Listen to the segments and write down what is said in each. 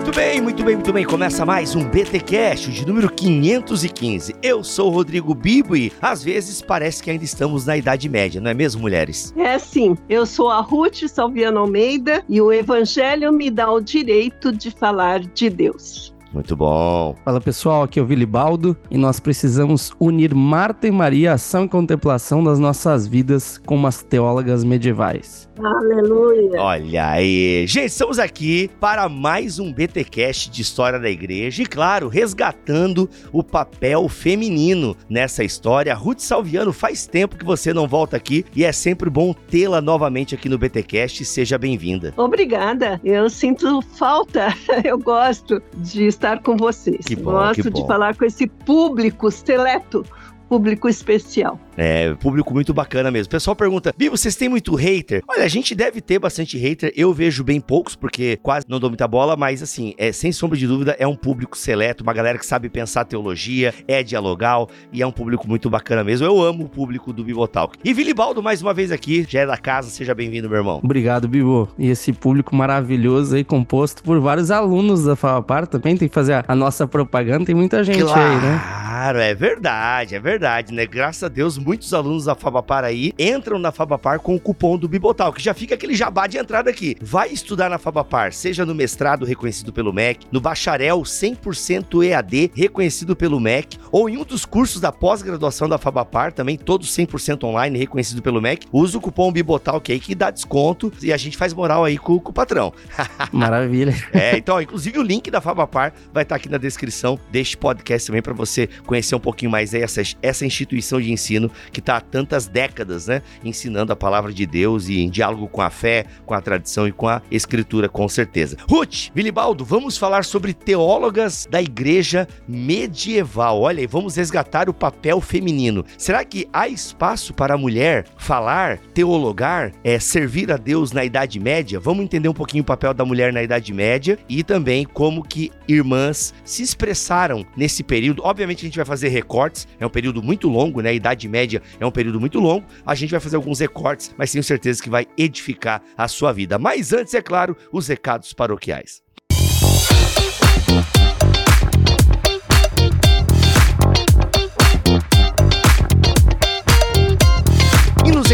Muito bem, muito bem, muito bem. Começa mais um BT Cash de número 515. Eu sou o Rodrigo Bibo e às vezes parece que ainda estamos na Idade Média, não é mesmo, mulheres? É sim. Eu sou a Ruth Salviano Almeida e o Evangelho me dá o direito de falar de Deus. Muito bom. Fala pessoal, aqui é o Vilibaldo e nós precisamos unir Marta e Maria, ação e contemplação das nossas vidas como as teólogas medievais. Aleluia. Olha aí. Gente, estamos aqui para mais um BTcast de história da igreja e, claro, resgatando o papel feminino nessa história. Ruth Salviano, faz tempo que você não volta aqui e é sempre bom tê-la novamente aqui no BTcast. Seja bem-vinda. Obrigada. Eu sinto falta. Eu gosto de estar com vocês. Bom, gosto de falar com esse público seleto, público especial. É, público muito bacana mesmo. O pessoal pergunta, Bibo, vocês têm muito hater? Olha, a gente deve ter bastante hater. Eu vejo bem poucos, porque quase não dou muita bola, mas assim, é, sem sombra de dúvida, é um público seleto, uma galera que sabe pensar teologia, é dialogal e é um público muito bacana mesmo. Eu amo o público do Bibotalk. E Vilibaldo, mais uma vez aqui, já é da casa, seja bem-vindo, meu irmão. Obrigado, Bibo. E esse público maravilhoso aí, composto por vários alunos da Favapar também, tem que fazer a, a nossa propaganda, tem muita gente aí, né? Claro, é verdade, é verdade, né? Graças a Deus, muitos alunos da Fabapar aí entram na Fabapar com o cupom do Bibotal, que já fica aquele jabá de entrada aqui. Vai estudar na Fabapar, seja no mestrado reconhecido pelo MEC, no bacharel 100% EAD reconhecido pelo MEC, ou em um dos cursos da pós-graduação da Fabapar, também todos 100% online reconhecido pelo MEC. Usa o cupom Bibotal que aí que dá desconto e a gente faz moral aí com, com o patrão. Maravilha. É, então, ó, inclusive o link da Fabapar vai estar aqui na descrição deste podcast também para você conhecer um pouquinho mais essa, essa instituição de ensino que está há tantas décadas, né, ensinando a palavra de Deus e em diálogo com a fé, com a tradição e com a escritura, com certeza. Ruth, Vilibaldo, vamos falar sobre teólogas da igreja medieval. Olha aí, vamos resgatar o papel feminino. Será que há espaço para a mulher falar, teologar, é, servir a Deus na Idade Média? Vamos entender um pouquinho o papel da mulher na Idade Média e também como que irmãs se expressaram nesse período. Obviamente a gente vai fazer recortes, é um período muito longo, né? A Idade Média é um período muito longo. A gente vai fazer alguns recortes, mas tenho certeza que vai edificar a sua vida. Mas antes, é claro, os recados paroquiais.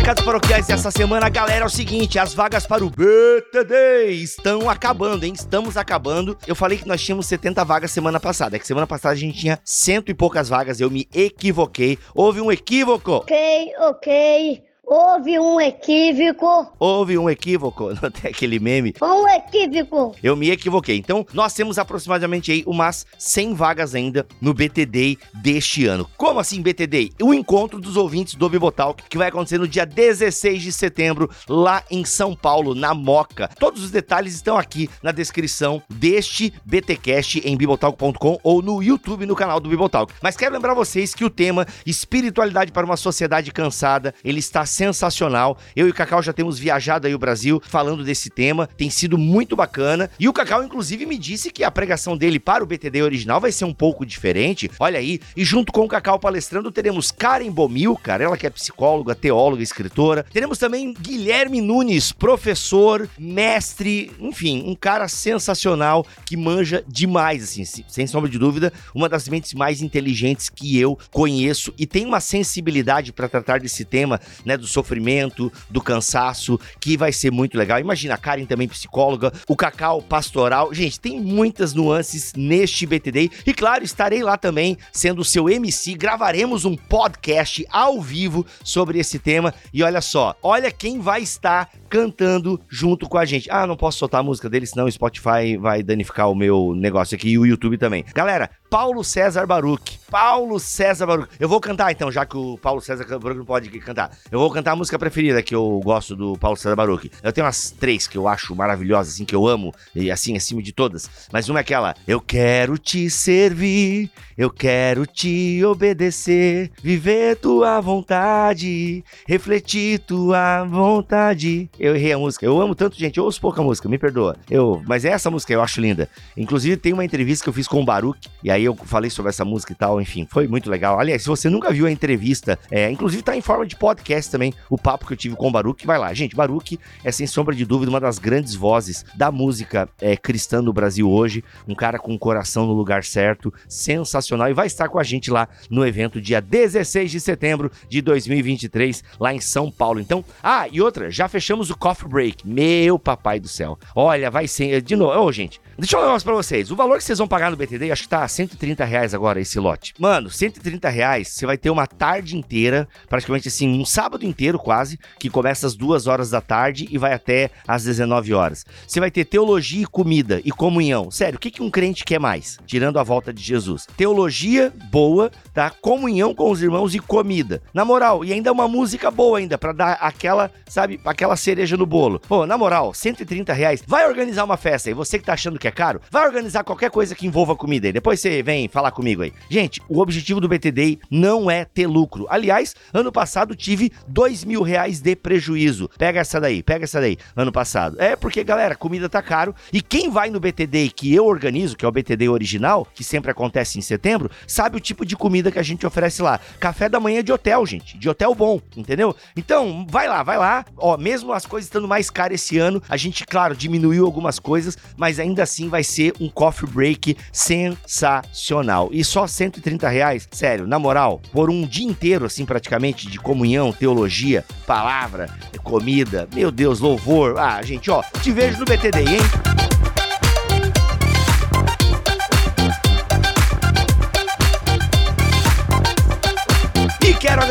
Recados paroquiais dessa semana, galera, é o seguinte: as vagas para o BTD estão acabando, hein? Estamos acabando. Eu falei que nós tínhamos 70 vagas semana passada. É que semana passada a gente tinha cento e poucas vagas. Eu me equivoquei. Houve um equívoco. Ok, ok. Houve um equívoco. Houve um equívoco. Não tem aquele meme. Um equívoco. Eu me equivoquei. Então, nós temos aproximadamente aí umas 100 vagas ainda no BTD deste ano. Como assim BTD? O encontro dos ouvintes do Bibotalk, que vai acontecer no dia 16 de setembro, lá em São Paulo, na Moca. Todos os detalhes estão aqui na descrição deste BTcast em bibotalk.com ou no YouTube no canal do Bibotalk. Mas quero lembrar vocês que o tema Espiritualidade para uma Sociedade Cansada, ele está sensacional. Eu e o Cacau já temos viajado aí o Brasil falando desse tema, tem sido muito bacana. E o Cacau, inclusive, me disse que a pregação dele para o BTD original vai ser um pouco diferente. Olha aí, e junto com o Cacau palestrando, teremos Karen Bomilcar, ela que é psicóloga, teóloga, escritora. Teremos também Guilherme Nunes, professor, mestre, enfim, um cara sensacional que manja demais, assim, sem sombra de dúvida, uma das mentes mais inteligentes que eu conheço e tem uma sensibilidade para tratar desse tema, né, do sofrimento, do cansaço, que vai ser muito legal. Imagina, a Karen também psicóloga, o Cacau pastoral. Gente, tem muitas nuances neste BTD. E claro, estarei lá também sendo o seu MC. Gravaremos um podcast ao vivo sobre esse tema. E olha só, olha quem vai estar cantando junto com a gente. Ah, não posso soltar a música dele, senão o Spotify vai danificar o meu negócio aqui e o YouTube também. Galera, Paulo César Baruch. Paulo César Baruch. Eu vou cantar então, já que o Paulo César Baruch não pode cantar. Eu vou cantar a música preferida que eu gosto do Paulo César Baruch. Eu tenho umas três que eu acho maravilhosas, assim, que eu amo, e assim, acima de todas. Mas uma é aquela: Eu quero te servir, eu quero te obedecer, viver tua vontade, refletir tua vontade. Eu errei a música. Eu amo tanto, gente. Eu ouço pouca música, me perdoa. Eu, mas essa música eu acho linda. Inclusive, tem uma entrevista que eu fiz com o Baruch, e aí eu falei sobre essa música e tal, enfim, foi muito legal. Aliás, se você nunca viu a entrevista, é, inclusive tá em forma de podcast também, o papo que eu tive com o Baruch, vai lá. Gente, Baruch é sem sombra de dúvida uma das grandes vozes da música é, cristã no Brasil hoje, um cara com o coração no lugar certo, sensacional, e vai estar com a gente lá no evento dia 16 de setembro de 2023, lá em São Paulo. Então, ah, e outra, já fechamos o Coffee Break. Meu papai do céu. Olha, vai ser, de novo, ô oh, gente, Deixa eu falar um negócio pra vocês. O valor que vocês vão pagar no BTD, acho que tá 130 reais agora esse lote. Mano, 130 reais, você vai ter uma tarde inteira, praticamente assim, um sábado inteiro quase, que começa às 2 horas da tarde e vai até às 19 horas. Você vai ter teologia e comida e comunhão. Sério, o que, que um crente quer mais? Tirando a volta de Jesus. Teologia boa, tá? Comunhão com os irmãos e comida. Na moral, e ainda uma música boa ainda, para dar aquela, sabe, aquela cereja no bolo. Pô, na moral, 130 reais. Vai organizar uma festa aí. Você que tá achando que que é caro, vai organizar qualquer coisa que envolva comida aí. Depois você vem falar comigo aí. Gente, o objetivo do BTD não é ter lucro. Aliás, ano passado tive dois mil reais de prejuízo. Pega essa daí, pega essa daí, ano passado. É porque, galera, comida tá caro. E quem vai no BTD que eu organizo, que é o BTD original, que sempre acontece em setembro, sabe o tipo de comida que a gente oferece lá. Café da manhã de hotel, gente. De hotel bom, entendeu? Então, vai lá, vai lá. Ó, mesmo as coisas estando mais caras esse ano, a gente, claro, diminuiu algumas coisas, mas ainda assim assim vai ser um coffee break sensacional. E só 130 reais, sério, na moral, por um dia inteiro, assim, praticamente, de comunhão, teologia, palavra, comida, meu Deus, louvor. Ah, gente, ó, te vejo no BTD, hein?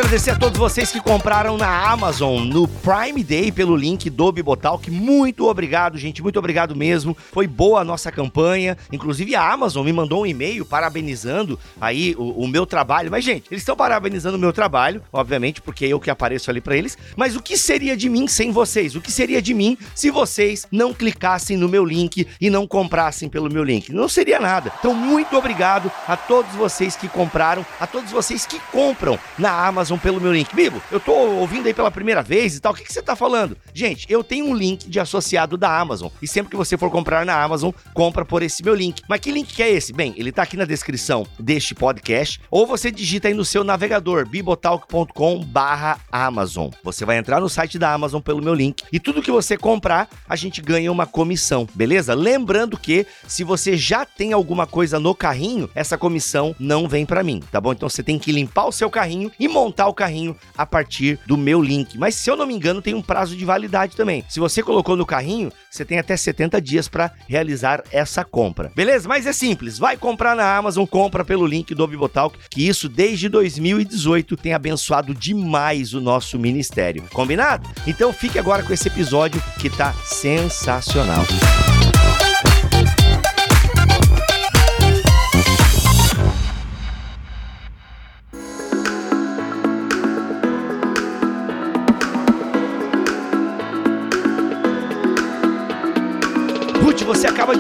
Agradecer a todos vocês que compraram na Amazon no Prime Day pelo link do Bibotalk. Muito obrigado, gente. Muito obrigado mesmo. Foi boa a nossa campanha. Inclusive a Amazon me mandou um e-mail parabenizando aí o, o meu trabalho. Mas, gente, eles estão parabenizando o meu trabalho, obviamente, porque é eu que apareço ali para eles. Mas o que seria de mim sem vocês? O que seria de mim se vocês não clicassem no meu link e não comprassem pelo meu link? Não seria nada. Então, muito obrigado a todos vocês que compraram, a todos vocês que compram na Amazon pelo meu link. Bibo, eu tô ouvindo aí pela primeira vez e tal, o que, que você tá falando? Gente, eu tenho um link de associado da Amazon e sempre que você for comprar na Amazon, compra por esse meu link. Mas que link que é esse? Bem, ele tá aqui na descrição deste podcast ou você digita aí no seu navegador bibotalk.com barra Amazon. Você vai entrar no site da Amazon pelo meu link e tudo que você comprar, a gente ganha uma comissão, beleza? Lembrando que se você já tem alguma coisa no carrinho, essa comissão não vem para mim, tá bom? Então você tem que limpar o seu carrinho e e montar o carrinho a partir do meu link. Mas se eu não me engano, tem um prazo de validade também. Se você colocou no carrinho, você tem até 70 dias para realizar essa compra. Beleza? Mas é simples, vai comprar na Amazon, compra pelo link do Bibotalk, que isso desde 2018 tem abençoado demais o nosso ministério. Combinado? Então fique agora com esse episódio que tá sensacional. você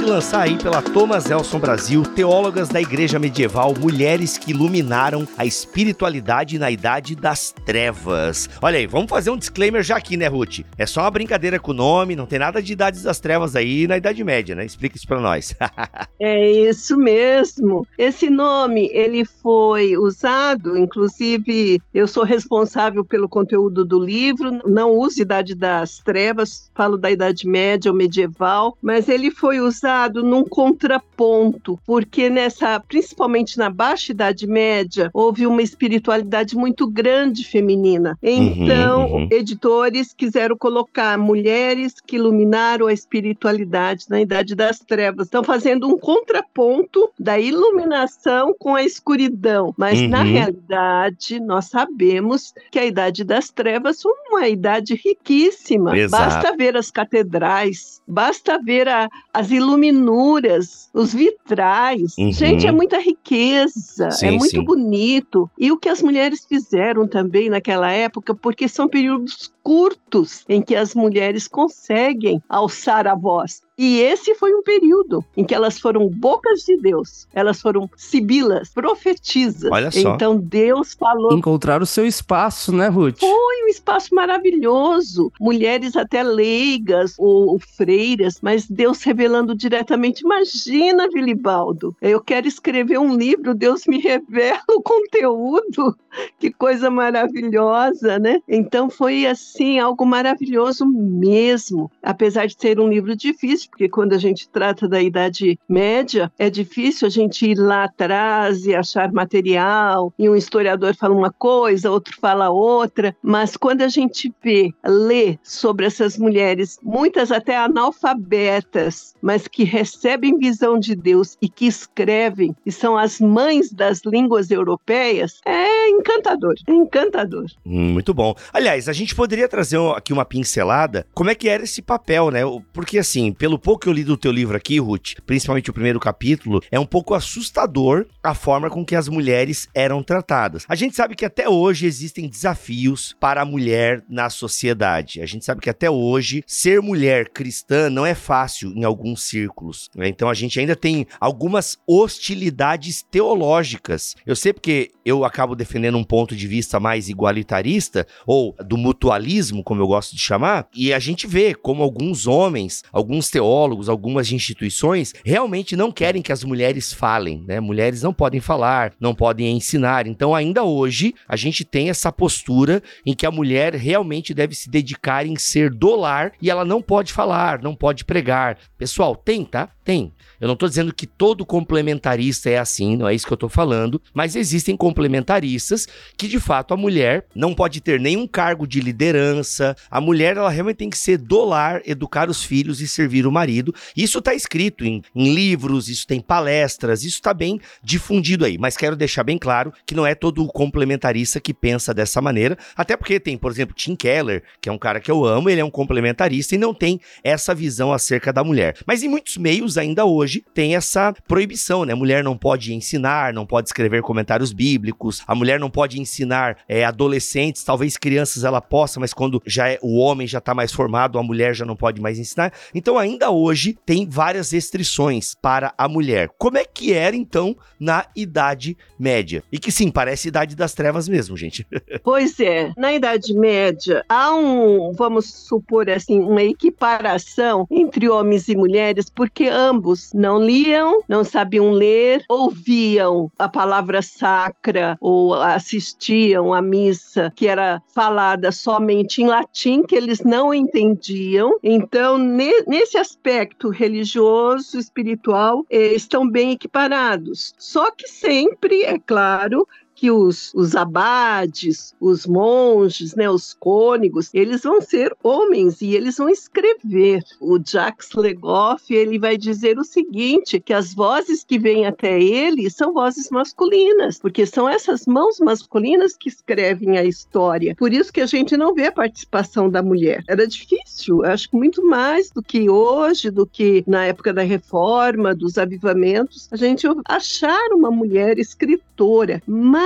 de lançar aí pela Thomas Elson Brasil, Teólogas da Igreja Medieval, Mulheres que Iluminaram a Espiritualidade na Idade das Trevas. Olha aí, vamos fazer um disclaimer já aqui, né, Ruth? É só uma brincadeira com o nome, não tem nada de Idades das Trevas aí na Idade Média, né? Explica isso pra nós. é isso mesmo. Esse nome, ele foi usado, inclusive, eu sou responsável pelo conteúdo do livro, não uso Idade das Trevas, falo da Idade Média ou medieval, mas ele foi usado num contraponto, porque nessa, principalmente na Baixa Idade Média, houve uma espiritualidade muito grande feminina. Uhum, então, uhum, uhum. editores quiseram colocar mulheres que iluminaram a espiritualidade na Idade das Trevas. Estão fazendo um contraponto da iluminação com a escuridão, mas na uhum. realidade nós sabemos que a Idade das Trevas foi uma idade riquíssima. Exato. Basta ver as catedrais, basta ver a, as iluminuras, os vitrais. Uhum. Gente, é muita riqueza, Sim, é muito sim. bonito. E o que as mulheres fizeram também naquela época, porque são períodos curtos em que as mulheres conseguem alçar a voz. E esse foi um período em que elas foram bocas de Deus, elas foram sibilas, profetizas. Olha só. Então Deus falou Encontrar o seu espaço, né, Ruth? foi um espaço maravilhoso. Mulheres até leigas ou, ou freiras, mas Deus revelando diretamente. Imagina, Vilibaldo, eu quero escrever um livro, Deus me revela o conteúdo. Que coisa maravilhosa, né? Então foi assim, algo maravilhoso mesmo. Apesar de ser um livro difícil, porque quando a gente trata da Idade Média, é difícil a gente ir lá atrás e achar material, e um historiador fala uma coisa, outro fala outra, mas quando a gente vê, lê sobre essas mulheres, muitas até analfabetas, mas que recebem visão de Deus e que escrevem, e são as mães das línguas europeias, é encantador, encantador. Hum, Muito bom. Aliás, a gente poderia trazer aqui uma pincelada, como é que era esse papel, né? Porque assim, pelo pouco que eu li do teu livro aqui, Ruth, principalmente o primeiro capítulo, é um pouco assustador a forma com que as mulheres eram tratadas. A gente sabe que até hoje existem desafios para a mulher na sociedade. A gente sabe que até hoje ser mulher cristã não é fácil em alguns círculos. né? Então a gente ainda tem algumas hostilidades teológicas. Eu sei porque eu acabo defendendo um ponto de vista mais igualitarista ou do mutualismo, como eu gosto de chamar, e a gente vê como alguns homens, alguns teólogos, algumas instituições realmente não querem que as mulheres falem, né? Mulheres não podem falar, não podem ensinar. Então, ainda hoje, a gente tem essa postura em que a mulher realmente deve se dedicar em ser do lar e ela não pode falar, não pode pregar. Pessoal, tem, tá? Tem. Eu não tô dizendo que todo complementarista é assim, não é isso que eu tô falando, mas existem complementaristas que de fato a mulher não pode ter nenhum cargo de liderança. A mulher ela realmente tem que ser do lar, educar os filhos e servir o marido. Isso tá escrito em, em livros, isso tem palestras, isso tá bem difundido aí, mas quero deixar bem claro que não é todo complementarista que pensa dessa maneira, até porque tem, por exemplo, Tim Keller, que é um cara que eu amo, ele é um complementarista e não tem essa visão acerca da mulher. Mas em muitos meios ainda hoje tem essa proibição, né? A mulher não pode ensinar, não pode escrever comentários bíblicos, a mulher não pode ensinar é, adolescentes, talvez crianças ela possa, mas quando já é, o homem já tá mais formado, a mulher já não pode mais ensinar. Então ainda hoje tem várias restrições para a mulher. Como é que era então na Idade Média? E que sim, parece Idade das Trevas mesmo, gente. Pois é, na Idade Média há um, vamos supor assim, uma equiparação entre homens e mulheres, porque ambos não liam, não sabiam ler, ouviam a palavra sacra ou assistiam à missa que era falada somente em latim, que eles não entendiam. Então, ne- nesse aspecto religioso, espiritual, eh, estão bem equiparados. Só que sempre, é claro, que os, os abades, os monges, né, os cônegos, eles vão ser homens e eles vão escrever. O Jacques Legoff, ele vai dizer o seguinte, que as vozes que vêm até ele são vozes masculinas, porque são essas mãos masculinas que escrevem a história. Por isso que a gente não vê a participação da mulher. Era difícil, acho que muito mais do que hoje, do que na época da reforma, dos avivamentos, a gente achar uma mulher escritora. Mas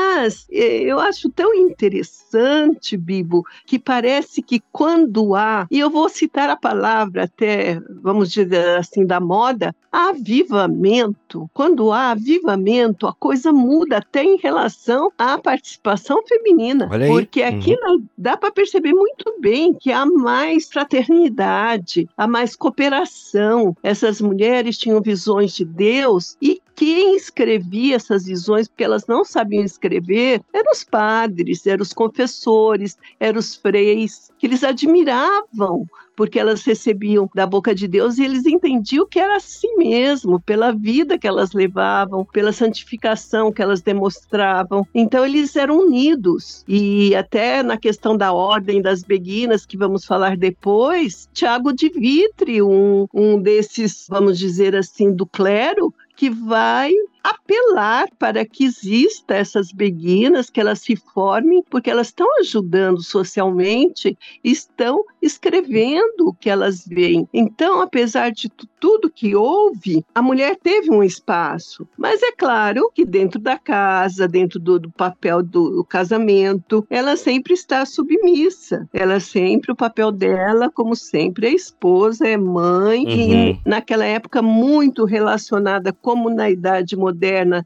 eh, eu acho tão interessante, Bibo, que parece que quando há, e eu vou citar a palavra até, vamos dizer assim, da moda, avivamento. Quando há avivamento, a coisa muda até em relação à participação feminina. Porque aqui na- dá para perceber muito bem que há mais fraternidade, há mais cooperação. Essas mulheres tinham visões de Deus e quem escrevia essas visões, porque elas não sabiam escrever, eram os padres, eram os confessores, eram os freis, que eles admiravam, porque elas recebiam da boca de Deus e eles entendiam que era assim mesmo, pela vida que elas levavam, pela santificação que elas demonstravam. Então eles eram unidos. E até na questão da ordem das beguinas, que vamos falar depois, Tiago de Vitre, um, um desses, vamos dizer assim, do clero, que vai apelar para que exista essas beguinas, que elas se formem, porque elas estão ajudando socialmente, estão escrevendo o que elas veem. Então, apesar de tudo que houve, a mulher teve um espaço. Mas é claro que dentro da casa, dentro do, do papel do, do, casamento, ela sempre está submissa. Ela sempre, o papel dela, como sempre, é esposa, é mãe, uhum. e naquela época muito relacionada, como na Idade Moderna,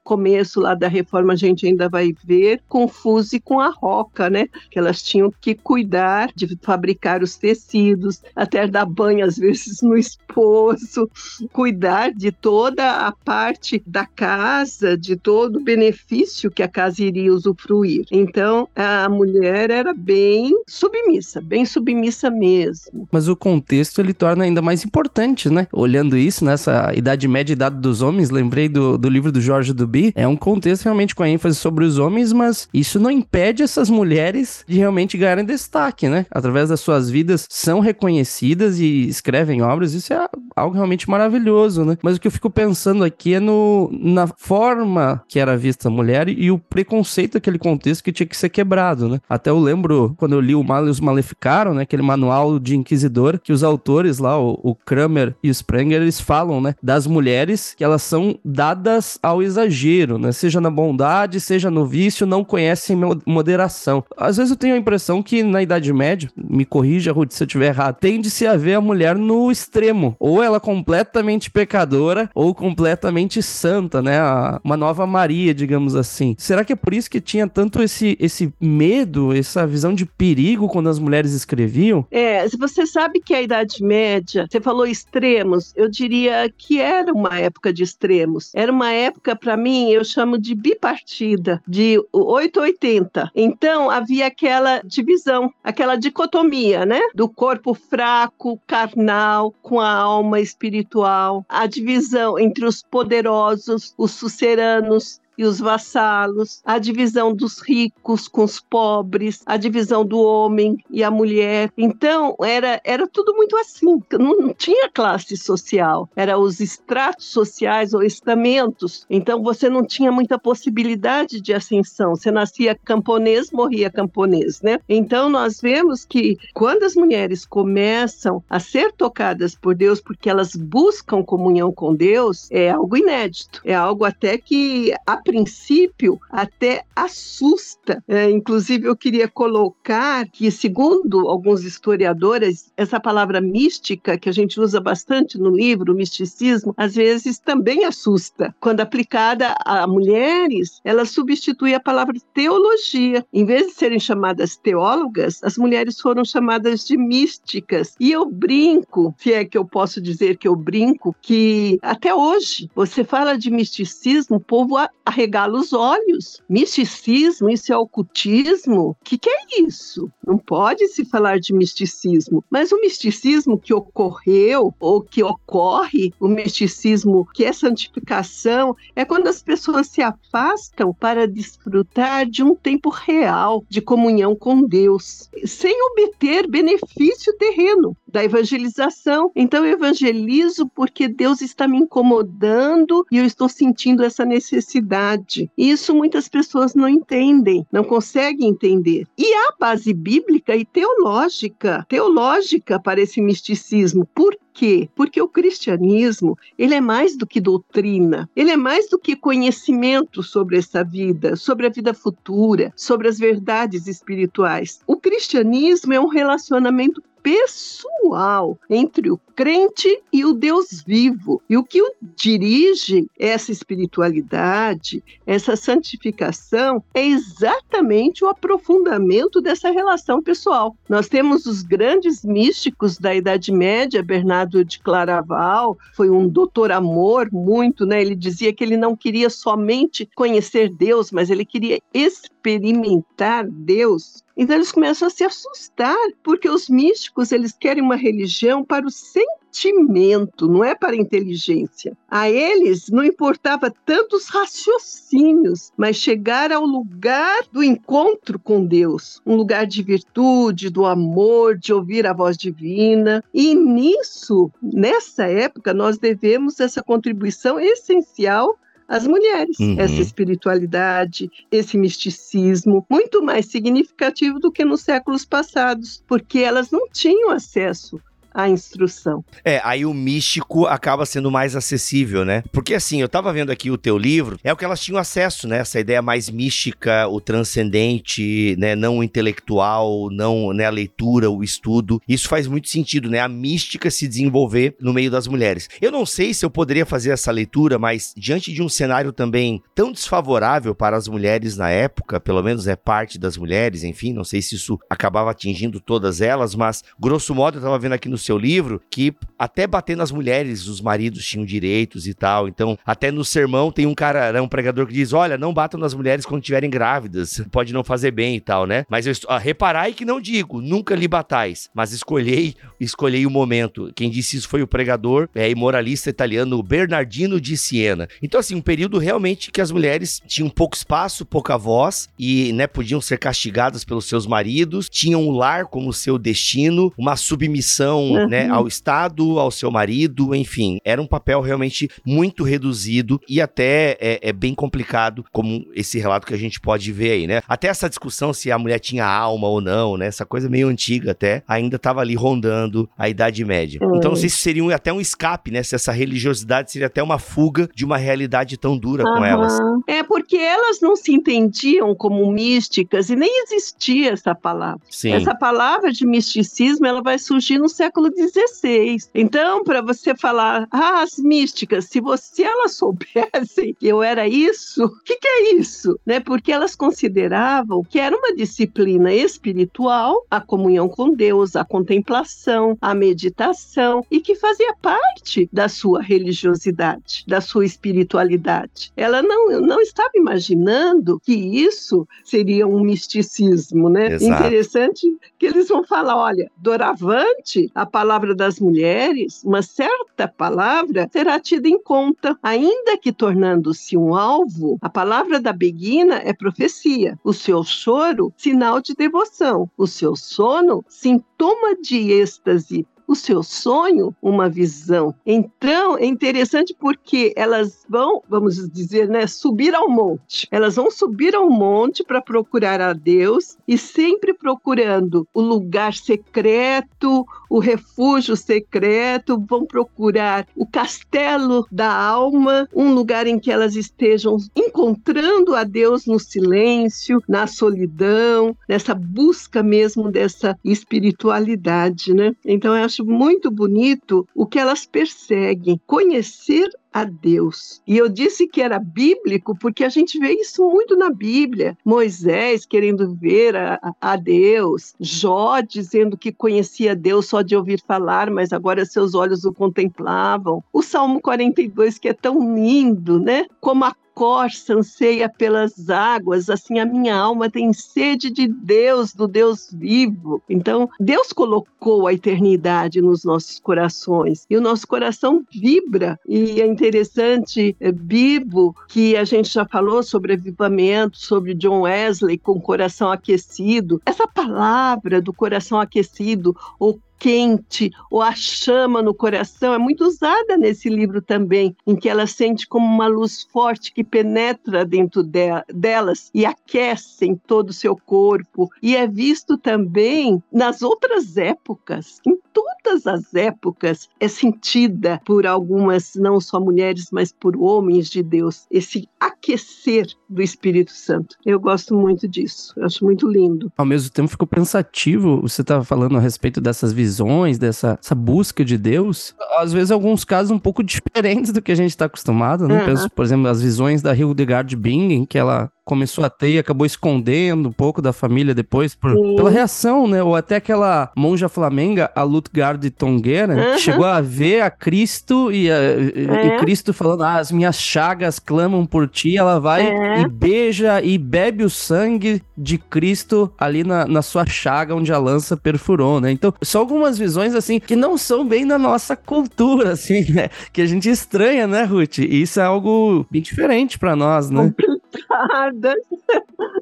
começo lá da reforma, a gente ainda vai ver, confuso com a roca, né? Que elas tinham que cuidar de fabricar os tecidos, até dar banho às vezes no esposo, cuidar de toda a parte da casa, de todo o benefício que a casa iria usufruir. Então, a mulher era bem submissa, bem submissa mesmo. Mas o contexto ele torna ainda mais importante, né? Olhando isso, nessa Idade Média e Idade dos Homens, lembrei do, do livro do Jorge Duby, é um contexto realmente com ênfase sobre os homens, mas isso não impede essas mulheres de realmente ganharem destaque, né? Através das suas vidas, são reconhecidas e escrevem obras, isso é algo realmente maravilhoso, né? Mas o que eu fico pensando aqui é no, na forma que era vista a mulher e o preconceito daquele contexto que tinha que ser quebrado, né? Até eu lembro quando eu li o Mal e os Maleficaram, né? Aquele manual de inquisidor, que os autores lá, o, o Kramer e o Sprenger, eles falam, né? Das mulheres que elas são dadas ao exagero, né? Seja na bondade, seja no vício, não conhecem moderação. Às vezes eu tenho a impressão que na Idade Média, me corrija, Ruth, se eu estiver errado, tende-se a ver a mulher no extremo. Ou ela completamente pecadora, ou completamente santa, né? Uma nova Maria, digamos assim. Será que é por isso que tinha tanto esse, esse medo, essa visão de perigo quando as mulheres escreviam? É, se você sabe que a Idade Média, você falou extremos, eu diria que era uma época de extremos. Era uma época, para mim, eu chamo de bipartida, de 880. Então, havia aquela divisão, aquela dicotomia, né? Do corpo fraco, carnal, com a alma espiritual, a divisão entre os poderosos, os suceranos, e os vassalos, a divisão dos ricos com os pobres, a divisão do homem e a mulher. Então, era, era tudo muito assim, não tinha classe social, era os estratos sociais ou estamentos. Então, você não tinha muita possibilidade de ascensão. Você nascia camponês, morria camponês, né? Então, nós vemos que quando as mulheres começam a ser tocadas por Deus porque elas buscam comunhão com Deus, é algo inédito, é algo até que princípio, até assusta. É, inclusive, eu queria colocar que, segundo alguns historiadores, essa palavra mística, que a gente usa bastante no livro, misticismo, às vezes também assusta. Quando aplicada a mulheres, ela substitui a palavra teologia. Em vez de serem chamadas teólogas, as mulheres foram chamadas de místicas. E eu brinco, se é que eu posso dizer que eu brinco, que até hoje você fala de misticismo, o povo arregala os olhos. Misticismo, isso é ocultismo? O que, que é isso? Não pode se falar de misticismo. Mas o misticismo que ocorreu ou que ocorre, o misticismo que é santificação, é quando as pessoas se afastam para desfrutar de um tempo real de comunhão com Deus, sem obter benefício terreno da evangelização. Então, eu evangelizo porque Deus está me incomodando e eu estou sentindo essa necessidade. Isso muitas pessoas não entendem, não conseguem entender. E há base bíblica e teológica, teológica para esse misticismo. Por quê? Porque o cristianismo, ele é mais do que doutrina, ele é mais do que conhecimento sobre essa vida, sobre a vida futura, sobre as verdades espirituais. O cristianismo é um relacionamento pessoal entre o crente e o Deus vivo. E o que dirige essa espiritualidade, essa santificação, é exatamente o aprofundamento dessa relação pessoal. Nós temos os grandes místicos da Idade Média, Bernardo de Claraval, foi um doutor amor muito, né? Ele dizia que ele não queria somente conhecer Deus, mas ele queria experimentar Deus então eles começam a se assustar, porque os místicos eles querem uma religião para o sentimento, não é para a inteligência. A eles não importava tantos raciocínios, mas chegar ao lugar do encontro com Deus, um lugar de virtude, do amor, de ouvir a voz divina. E nisso, nessa época, nós devemos essa contribuição essencial as mulheres. Uhum. Essa espiritualidade, esse misticismo, muito mais significativo do que nos séculos passados, porque elas não tinham acesso à instrução. É, aí o místico acaba sendo mais acessível, né? Porque assim, eu tava vendo aqui o teu livro, é o que elas tinham acesso, né? Essa ideia mais mística, o transcendente, né? Não o intelectual, não né, a leitura, o estudo. Isso faz muito sentido, né? A mística se desenvolver no meio das mulheres. Eu não sei se eu poderia fazer essa leitura, mas diante de um cenário também tão desfavorável para as mulheres na época, pelo menos é parte das mulheres, enfim, não sei se isso acabava atingindo todas elas, mas grosso modo eu tava vendo aqui no seu livro que até bater nas mulheres, os maridos tinham direitos e tal. Então, até no sermão tem um cara, né, um pregador que diz: olha, não batam nas mulheres quando estiverem grávidas, pode não fazer bem e tal, né? Mas eu ah, reparai que não digo, nunca lhe batais, mas escolhei, escolhei o momento. Quem disse isso foi o pregador é, e moralista italiano Bernardino de Siena. Então, assim, um período realmente que as mulheres tinham pouco espaço, pouca voz e, né, podiam ser castigadas pelos seus maridos, tinham o lar como seu destino, uma submissão Uhum. né, ao Estado, ao seu marido, enfim. Era um papel realmente muito reduzido e até é, é bem complicado, como esse relato que a gente pode ver aí, né? Até essa discussão se a mulher tinha alma ou não, né? Essa coisa meio antiga até, ainda estava ali rondando a Idade Média. Uhum. Então, não sei se seria um- até um escape, né? Se essa religiosidade seria até uma fuga de uma realidade tão dura com Aham. elas. É porque elas não se entendiam como místicas e nem existia essa palavra. Sim. Essa palavra de misticismo ela vai surgir no século XVI. Então, para você falar, ah, as místicas, se você elas soubessem que eu era isso, o que, que é isso? Né? Porque elas consideravam que era uma disciplina espiritual, a comunhão com Deus, a contemplação, a meditação, e que fazia parte da sua religiosidade, da sua espiritualidade. Ela não, não estava imaginando que isso seria um misticismo, né? Exato. Interessante que eles vão falar, olha, doravante, a palavra das mulheres, uma certa palavra será tida em conta, ainda que tornando-se um alvo, a palavra da beguina é profecia, o seu choro, sinal de devoção, o seu sono, sintoma de êxtase, o seu sonho, uma visão. Então, é interessante porque elas vão, vamos dizer, né, subir ao monte. Elas vão subir ao monte para procurar a Deus e sempre procurando o lugar secreto, o refúgio secreto, vão procurar o castelo da alma, um lugar em que elas estejam encontrando a Deus no silêncio, na solidão, nessa busca mesmo dessa espiritualidade, né? Então eu acho muito bonito o que elas perseguem, conhecer a Deus. E eu disse que era bíblico porque a gente vê isso muito na Bíblia. Moisés querendo ver a, a Deus, Jó dizendo que conhecia Deus só de ouvir falar, mas agora seus olhos o contemplavam. O Salmo 42 que é tão lindo, né? Como a corça anseia pelas águas, assim a minha alma tem sede de Deus, do Deus vivo. Então, Deus colocou a eternidade nos nossos corações e o nosso coração vibra. E é interessante, é, Bibo, que a gente já falou sobre avivamento, sobre John Wesley com o coração aquecido. Essa palavra do coração aquecido, ou quente ou a chama no coração é muito usada nesse livro também, em que ela sente como uma luz forte que penetra dentro de, delas e aquece em todo o seu corpo. E é visto também nas outras épocas, em todas as épocas, é sentida por algumas, não só mulheres, mas por homens de Deus, esse aquecer do Espírito Santo. Eu gosto muito disso, eu acho muito lindo. Ao mesmo tempo, fico pensativo, você estava falando a respeito dessas visões, dessa essa busca de Deus. Às vezes, alguns casos um pouco diferentes do que a gente está acostumado, né? Uhum. Penso, por exemplo, as visões da Hildegard Bingen, que ela começou a ter e acabou escondendo um pouco da família depois por, pela reação, né? Ou até aquela monja flamenga, a Lutgard Tonguera, Uhum. que chegou a ver a Cristo e, a- É. e Cristo falando, ah, as minhas chagas clamam por ti, ela vai É. e beija e bebe o sangue de Cristo ali na, na sua chaga onde a lança perfurou, né? Então, são algumas visões, assim, que não são bem da nossa cultura, assim, né? Que a gente estranha, né, Ruth? E isso é algo bem diferente pra nós, né?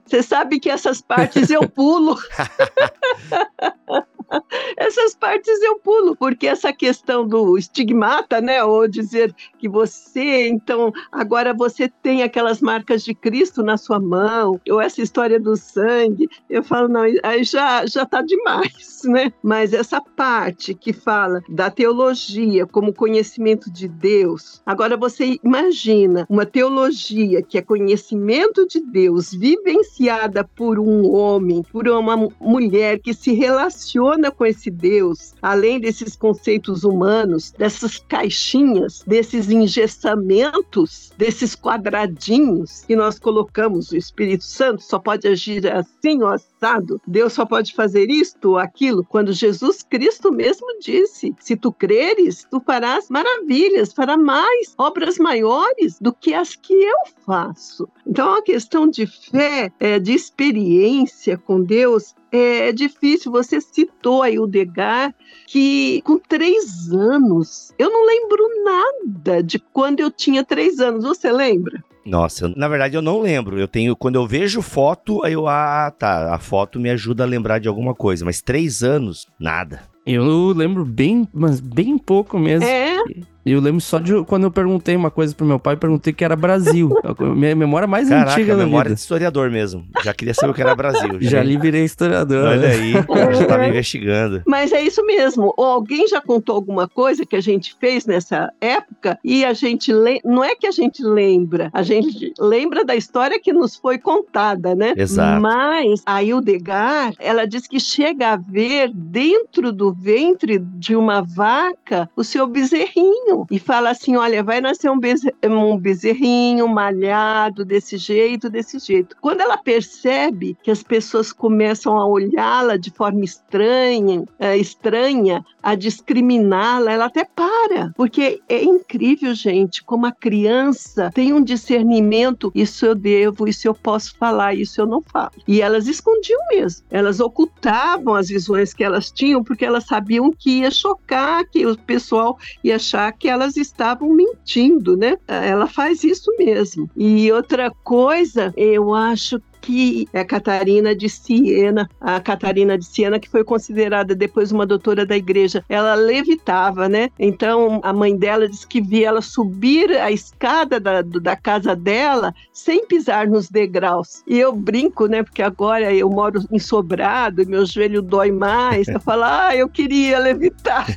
Você sabe que essas partes eu pulo. Essas partes eu pulo, porque essa questão do estigmata, né? Ou dizer que você, então, agora você tem aquelas marcas de Cristo na sua mão, ou essa história do sangue, eu falo, não, aí já, já tá demais, né? Mas essa parte que fala da teologia como conhecimento de Deus, agora você imagina uma teologia que é conhecimento de Deus vivenciada por um homem, por uma mulher que se relaciona com esse Deus, além desses conceitos humanos, dessas caixinhas, desses engessamentos, desses quadradinhos que nós colocamos, o Espírito Santo só pode agir assim ou assado, Deus só pode fazer isto ou aquilo, quando Jesus Cristo mesmo disse: se tu creres, tu farás maravilhas, fará mais obras maiores do que as que eu faço. Então, é uma questão de fé, é, de experiência com Deus, é difícil. Você citou aí o Degar, que com três anos, eu não lembro nada de quando eu tinha três anos. Você lembra? Nossa, na verdade eu não lembro. Eu tenho, quando eu vejo foto, aí eu, ah, tá, a foto me ajuda a lembrar de alguma coisa, mas três anos, nada. Eu lembro bem, mas bem pouco mesmo. É? Eu lembro só de quando eu perguntei uma coisa pro meu pai, perguntei que era Brasil. minha memória mais Caraca, antiga da memória vida. de historiador mesmo. Já queria saber o que era Brasil. Já li virei historiador. Olha né? aí, já tava investigando. Mas é isso mesmo. Ou alguém já contou alguma coisa que a gente fez nessa época e a gente le... não é que a gente lembra, a gente lembra da história que nos foi contada, né? Exato. Mas a Hildegard, ela diz que chega a ver dentro do ventre de uma vaca o seu bezerrinho e fala assim, olha, vai nascer um, beze... um bezerrinho malhado desse jeito, desse jeito. Quando ela percebe que as pessoas começam a olhá-la de forma estranha, é, estranha, a discriminá-la, ela até para, porque é incrível, gente, como a criança tem um discernimento, isso eu devo, isso eu posso falar, isso eu não falo. E elas escondiam mesmo, elas ocultavam as visões que elas tinham, porque elas sabiam que ia chocar, que o pessoal ia achar que elas estavam mentindo, né? Ela faz isso mesmo. E outra coisa, eu acho que é a Catarina de Siena, a Catarina de Siena que foi considerada depois uma doutora da igreja, ela levitava, né? Então a mãe dela disse que via ela subir a escada da, da casa dela sem pisar nos degraus. E eu brinco, né? Porque agora eu moro em Sobrado e meu joelho dói mais. Eu falo, ah, eu queria levitar,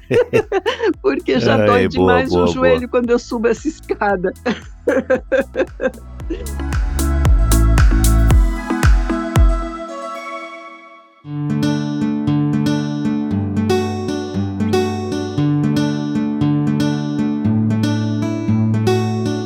porque já Ai, dói boa, demais boa, o joelho quando eu subo essa escada.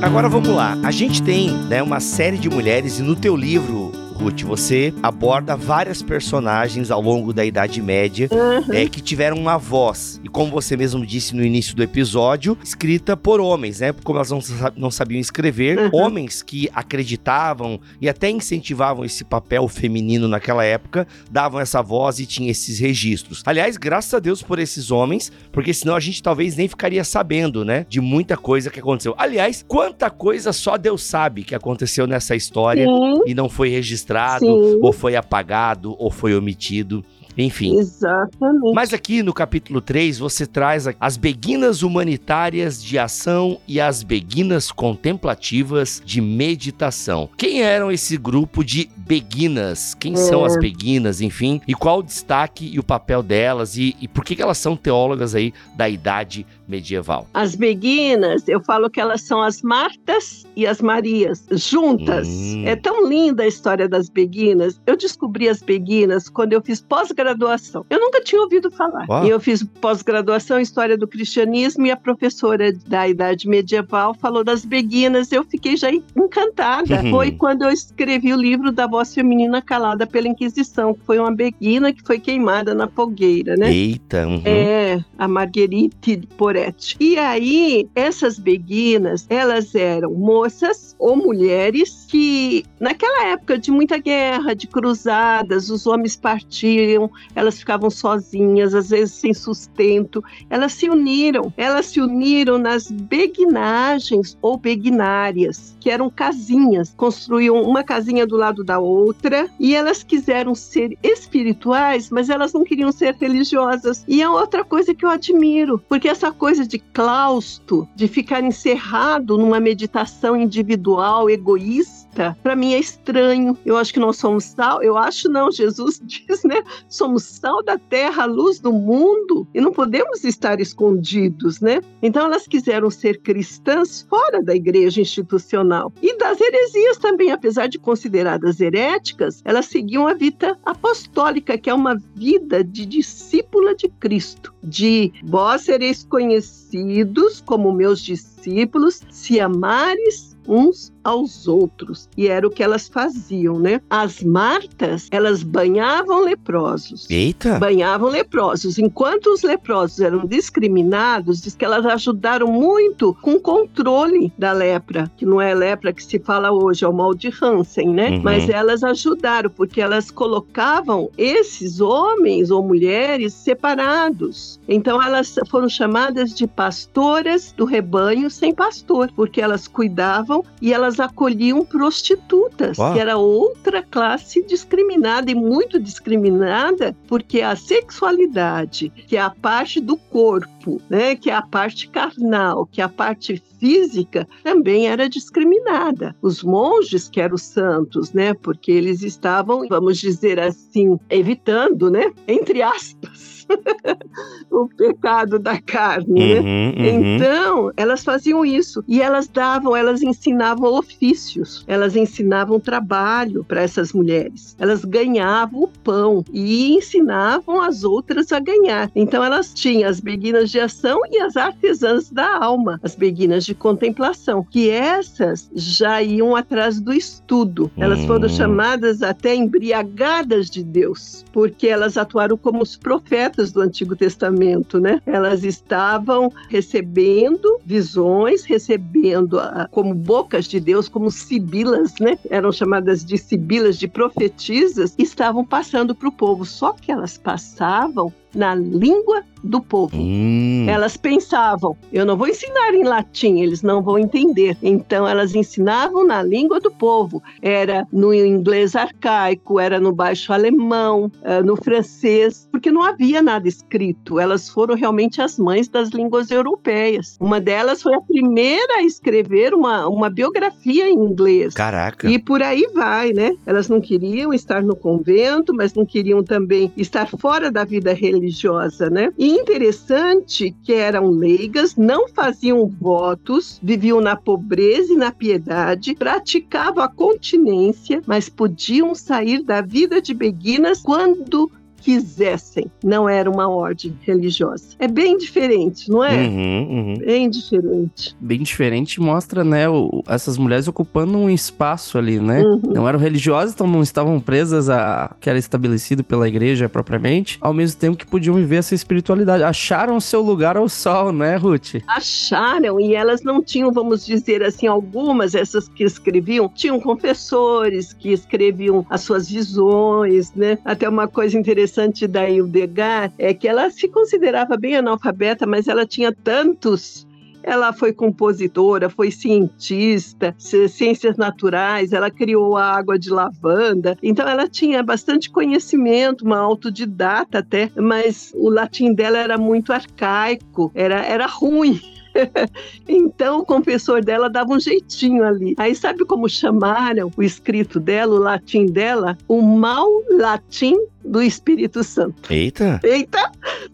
Agora vamos lá. A gente tem né, uma série de mulheres e no teu livro, Ruth, você aborda várias personagens ao longo da Idade Média Uhum. é, que tiveram uma voz. E como você mesmo disse no início do episódio, escrita por homens, né? Como elas não, não sabiam escrever, Uhum. homens que acreditavam e até incentivavam esse papel feminino naquela época, davam essa voz e tinham esses registros. Aliás, graças a Deus por esses homens, porque senão a gente talvez nem ficaria sabendo, né? De muita coisa que aconteceu. Aliás, quanta coisa só Deus sabe que aconteceu nessa história Sim, e não foi registrado, Sim. ou foi apagado, ou foi omitido. Enfim. exatamente. Mas aqui no capítulo 3 você traz as beguinas humanitárias de ação e as beguinas contemplativas de meditação. Quem eram esse grupo de beguinas? Quem são É. as beguinas, enfim? E qual o destaque e o papel delas? E, e por que, que elas são teólogas aí da idade medieval? As beguinas, eu falo que elas são as Martas e as Marias, juntas. Hum. É tão linda a história das beguinas. Eu descobri as beguinas quando eu fiz pós-graduação. Eu nunca tinha ouvido falar. Uau. E eu fiz pós-graduação em História do Cristianismo e a professora da Idade Medieval falou das beguinas. Eu fiquei já encantada. Uhum. Foi quando eu escrevi o livro da voz feminina calada pela Inquisição, que foi uma beguina que foi queimada na fogueira, né? Eita, uhum. É, a Marguerite E aí, essas beguinas, elas eram moças ou mulheres que, naquela época de muita guerra, de cruzadas, os homens partiam, elas ficavam sozinhas, às vezes sem sustento, elas se uniram. Elas se uniram nas beguinagens ou beguinárias, que eram casinhas, construíam uma casinha do lado da outra e elas quiseram ser espirituais, mas elas não queriam ser religiosas. E é outra coisa que eu admiro, porque essa coisa de claustro, de ficar encerrado numa meditação individual, egoísta, para mim é estranho. Eu acho que nós somos sal, eu acho não, Jesus diz, né? Somos sal da terra, luz do mundo, e não podemos estar escondidos, né? Então elas quiseram ser cristãs fora da igreja institucional e das heresias também, apesar de consideradas heréticas, elas seguiam a vida apostólica, que é uma vida de discípula de Cristo, de vós sereis conhecidos como meus discípulos se amares uns aos outros. E era o que elas faziam, né? As Martas, elas banhavam leprosos. Eita! Banhavam leprosos. Enquanto os leprosos eram discriminados, diz que elas ajudaram muito com o controle da lepra, que não é lepra que se fala hoje, é o mal de Hansen, né? Uhum. Mas elas ajudaram, porque elas colocavam esses homens ou mulheres separados. Então elas foram chamadas de pastoras do rebanho sem pastor, porque elas cuidavam e elas acolhiam prostitutas, Uau. que era outra classe discriminada e muito discriminada, porque a sexualidade, que é a parte do corpo, né, que é a parte carnal, que é a parte física, também era discriminada. Os monges, que eram os santos, né, porque eles estavam, vamos dizer assim, evitando, né, entre aspas, o pecado da carne, né? Uhum, uhum. Então, elas faziam isso e elas davam, elas ensinavam ofícios, elas ensinavam trabalho para essas mulheres. Elas ganhavam o pão e ensinavam as outras a ganhar. Então, elas tinham as beguinas de ação e as artesãs da alma, as beguinas de contemplação, que essas já iam atrás do estudo. Elas foram Hum. chamadas até embriagadas de Deus, porque elas atuaram como os profetas do Antigo Testamento, né? Elas estavam recebendo visões, recebendo ah, como bocas de Deus, como sibilas, né? Eram chamadas de sibilas, de profetisas, estavam passando para o povo. Só que elas passavam na língua do povo. Hum. Elas pensavam, eu não vou ensinar em latim, eles não vão entender. Então elas ensinavam na língua do povo. Era no inglês arcaico, era no baixo alemão, eh, no francês, porque não havia nada escrito. Elas foram realmente as mães das línguas europeias. Uma delas foi a primeira a escrever uma, uma biografia em inglês. Caraca. E por aí vai, né? Elas não queriam estar no convento, mas não queriam também estar fora da vida religiosa, né? E interessante que eram leigas, não faziam votos, viviam na pobreza e na piedade, praticavam a continência, mas podiam sair da vida de beguinas quando quisessem. Não era uma ordem religiosa. É bem diferente, não é? Uhum, uhum. Bem diferente. Bem diferente, mostra, né, o- essas mulheres ocupando um espaço ali, né? Uhum. Não eram religiosas, então não estavam presas a que era estabelecido pela igreja propriamente, ao mesmo tempo que podiam viver essa espiritualidade. Acharam seu lugar ao sol, né, Ruth? acharam e elas não tinham, vamos dizer assim, algumas, essas que escreviam, tinham confessores que escreviam as suas visões, né? Até uma coisa interessante da Hildegard é que ela se considerava bem analfabeta, mas ela tinha tantos ela foi compositora, foi cientista, ci- ciências naturais, ela criou a água de lavanda. Então ela tinha bastante conhecimento, uma autodidata até, mas o latim dela era muito arcaico, era, era ruim. Então o confessor dela dava um jeitinho ali. Aí sabe como chamaram o escrito dela, o latim dela? O mau latim do Espírito Santo. Eita. Eita,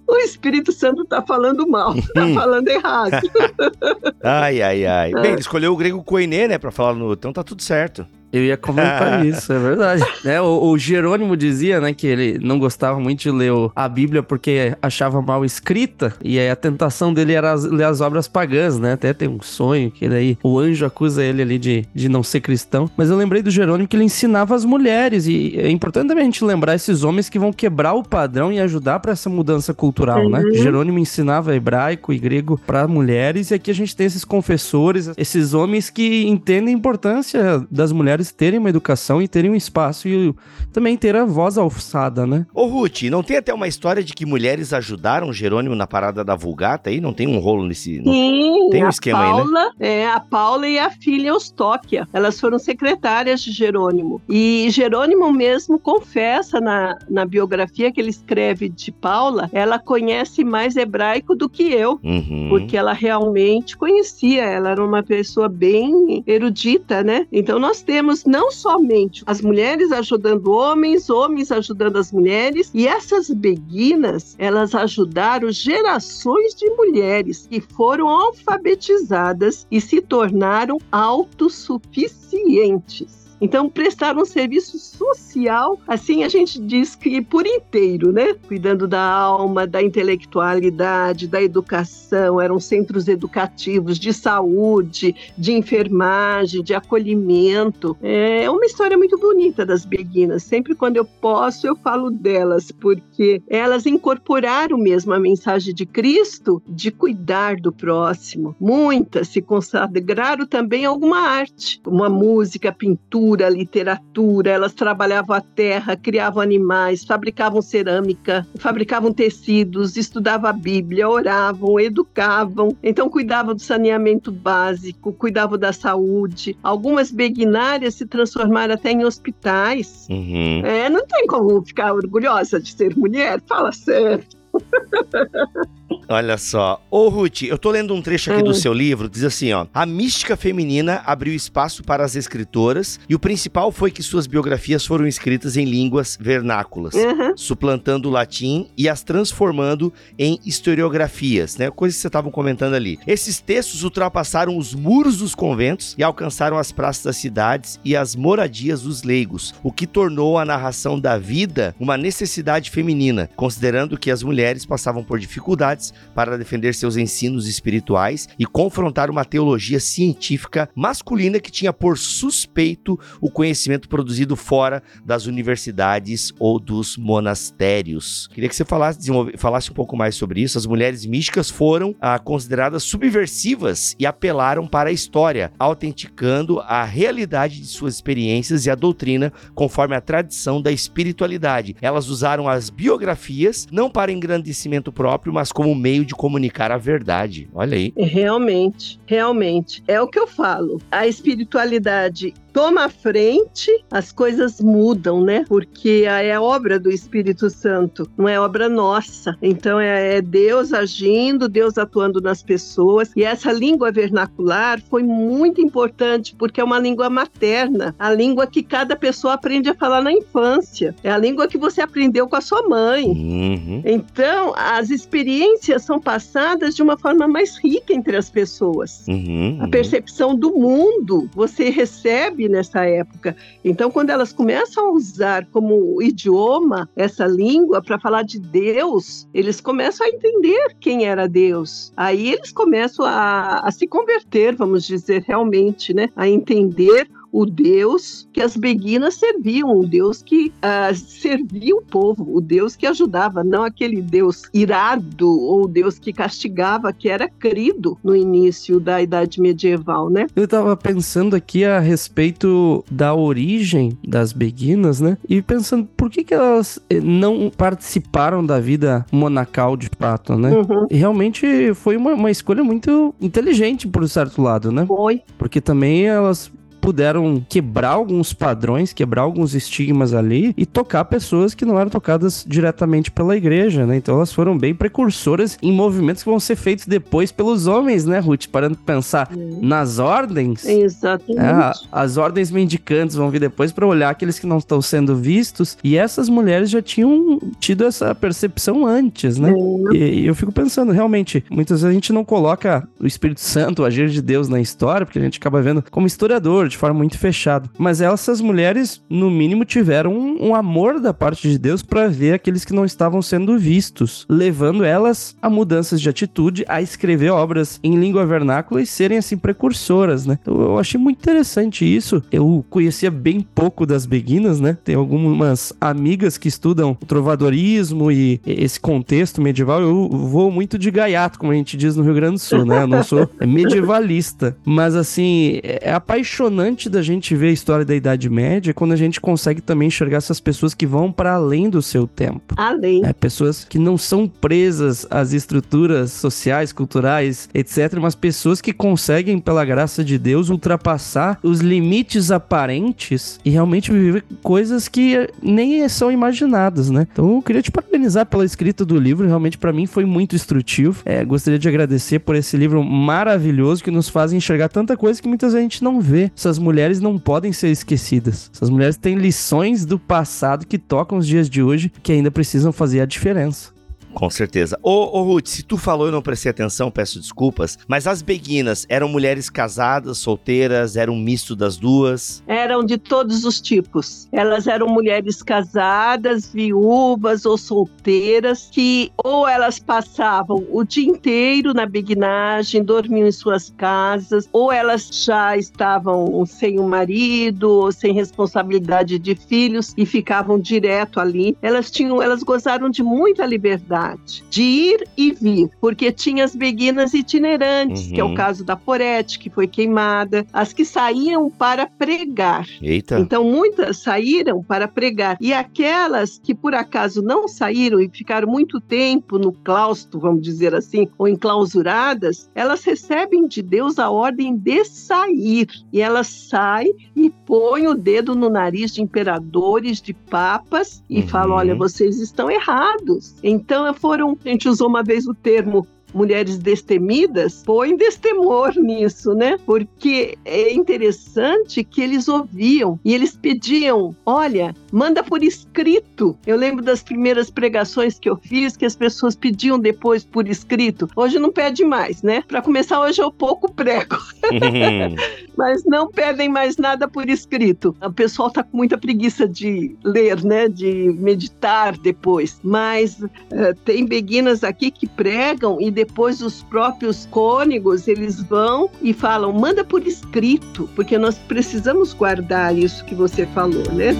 o Espírito Santo tá falando mal, tá Hum. falando errado. Ai, ai, ai. Bem, ele escolheu o grego koiné, né, pra falar no... Então tá tudo certo. Eu ia comentar isso, é verdade. É, o, o, Jerônimo dizia, né, que ele não gostava muito de ler a Bíblia porque achava mal escrita, e aí a tentação dele era ler as obras pagãs, né? Até tem um sonho que ele aí, o anjo acusa ele ali de, de não ser cristão. Mas eu lembrei do Jerônimo que ele ensinava as mulheres, e é importante também a gente lembrar esses homens que vão quebrar o padrão e ajudar para essa mudança cultural, né? uhum. né? Jerônimo ensinava hebraico e grego para mulheres, e aqui a gente tem esses confessores, esses homens que entendem a importância das mulheres terem uma educação e terem um espaço e também ter a voz alçada, né? Ô Ruth, não tem até uma história de que mulheres ajudaram Jerônimo na parada da Vulgata aí? Não tem um rolo nesse... Sim, tem um esquema Paula, aí, né? É, a Paula e a filha Eustóquia, elas foram secretárias de Jerônimo. E Jerônimo mesmo confessa na, na biografia que ele escreve de Paula, ela conhece mais hebraico do que eu, uhum. porque ela realmente conhecia, ela era uma pessoa bem erudita, né? Então nós temos não somente as mulheres ajudando homens, homens ajudando as mulheres, e essas beguinas, elas ajudaram gerações de mulheres que foram alfabetizadas e se tornaram autossuficientes. Então, prestar um serviço social, assim a gente diz que por inteiro, né? Cuidando da alma, da intelectualidade, da educação, eram centros educativos de saúde, de enfermagem, de acolhimento. É uma história muito bonita das beguinas. Sempre quando eu posso, eu falo delas, porque elas incorporaram mesmo a mensagem de Cristo de cuidar do próximo. Muitas se consagraram também a alguma arte, uma música, pintura, pintura, literatura, elas trabalhavam a terra, criavam animais, fabricavam cerâmica, fabricavam tecidos, estudavam a Bíblia, oravam, educavam, então cuidavam do saneamento básico, cuidavam da saúde. Algumas beguinárias se transformaram até em hospitais. Uhum. É, não tem como ficar orgulhosa de ser mulher, fala sério. Olha só. Ô, Ruth, eu tô lendo um trecho aqui do hum. seu livro, diz assim, ó. A mística feminina abriu espaço para as escritoras e o principal foi que suas biografias foram escritas em línguas vernáculas, uhum. suplantando o latim e as transformando em historiografias, né? Coisas que você estavam comentando ali. Esses textos ultrapassaram os muros dos conventos e alcançaram as praças das cidades e as moradias dos leigos, o que tornou a narração da vida uma necessidade feminina, considerando que as mulheres passavam por dificuldades para defender seus ensinos espirituais e confrontar uma teologia científica masculina que tinha por suspeito o conhecimento produzido fora das universidades ou dos monastérios. Queria que você falasse, falasse um pouco mais sobre isso. As mulheres místicas foram ah, consideradas subversivas e apelaram para a história, autenticando a realidade de suas experiências e a doutrina conforme a tradição da espiritualidade. Elas usaram as biografias não para engrandecimento próprio, mas como meio de comunicar a verdade. Olha aí. Realmente, realmente. É o que eu falo. A espiritualidade toma a frente, as coisas mudam, né? Porque é obra do Espírito Santo, não é obra nossa. Então é, é Deus agindo, Deus atuando nas pessoas. E essa língua vernacular foi muito importante porque é uma língua materna, a língua que cada pessoa aprende a falar na infância. É a língua que você aprendeu com a sua mãe. Uhum. Então as experiências são passadas de uma forma mais rica entre as pessoas. Uhum, uhum. A percepção do mundo você recebe nessa época. Então, quando elas começam a usar como idioma essa língua para falar de Deus, eles começam a entender quem era Deus. Aí eles começam a, a se converter, vamos dizer, realmente, né? A entender o Deus que as beguinas serviam, o Deus que uh, servia o povo, o Deus que ajudava, não aquele Deus irado ou Deus que castigava, que era crido no início da Idade Medieval, né? Eu estava pensando aqui a respeito da origem das beguinas, né? E pensando por que, que elas eh, não participaram da vida monacal de fato, né? Uhum. E realmente foi uma, uma escolha muito inteligente por um certo lado, né? Foi. Porque também elas puderam quebrar alguns padrões, quebrar alguns estigmas ali e tocar pessoas que não eram tocadas diretamente pela igreja, né? Então elas foram bem precursoras em movimentos que vão ser feitos depois pelos homens, né, Ruth? Parando pra pensar nas ordens. Exatamente. É, as ordens mendicantes vão vir depois para olhar aqueles que não estão sendo vistos e essas mulheres já tinham tido essa percepção antes, né? E, e eu fico pensando, realmente, muitas vezes a gente não coloca o Espírito Santo, o agir de Deus na história, porque a gente acaba vendo como historiador, de forma muito fechada. Mas essas mulheres, no mínimo, tiveram um, um amor da parte de Deus para ver aqueles que não estavam sendo vistos, levando elas a mudanças de atitude, a escrever obras em língua vernácula e serem assim precursoras, né? Então, eu achei muito interessante isso. Eu conhecia bem pouco das beguinas, né? Tem algumas amigas que estudam trovadorismo e esse contexto medieval. Eu vou muito de gaiato, como a gente diz no Rio Grande do Sul, né? Eu não sou medievalista, mas assim, é apaixonante da gente ver a história da Idade Média quando a gente consegue também enxergar essas pessoas que vão para além do seu tempo. Além. É, pessoas que não são presas às estruturas sociais, culturais, etc., mas pessoas que conseguem, pela graça de Deus, ultrapassar os limites aparentes e realmente viver coisas que nem são imaginadas, né? Então eu queria te parabenizar pela escrita do livro, realmente para mim foi muito instrutivo. É, gostaria de agradecer por esse livro maravilhoso que nos faz enxergar tanta coisa que muitas vezes a gente não vê. Essas mulheres não podem ser esquecidas. Essas mulheres têm lições do passado que tocam os dias de hoje que ainda precisam fazer a diferença. Com certeza. Ô, ô Ruth, se tu falou e não prestei atenção, peço desculpas, mas as beguinas eram mulheres casadas, solteiras, eram um misto das duas? Eram de todos os tipos. Elas eram mulheres casadas, viúvas ou solteiras, que ou elas passavam o dia inteiro na beguinagem, dormiam em suas casas, ou elas já estavam sem o marido, ou sem responsabilidade de filhos e ficavam direto ali. Elas tinham, elas gozaram de muita liberdade de ir e vir, porque tinha as beguinas itinerantes, uhum. que é o uhum. caso da Porete, que foi queimada, as que saíam para pregar. Eita. Então, muitas saíram para pregar. E aquelas que por acaso não saíram e ficaram muito tempo no claustro, vamos dizer assim, ou enclausuradas, elas recebem de Deus a ordem de sair. E elas saem e põem o dedo no nariz de imperadores, de papas, e uhum. falam: olha, vocês estão errados. Então, foram, a gente usou uma vez o termo mulheres destemidas, põe destemor nisso, né? Porque é interessante que eles ouviam e eles pediam: olha, manda por escrito. Eu lembro das primeiras pregações que eu fiz que as pessoas pediam depois por escrito. Hoje não pede mais, né? Para começar, hoje eu pouco prego. Mas não pedem mais nada por escrito. O pessoal tá com muita preguiça de ler, né? De meditar depois. Mas uh, tem beguinas aqui que pregam e depois depois os próprios cônegos, eles vão e falam, manda por escrito, porque nós precisamos guardar isso que você falou, né?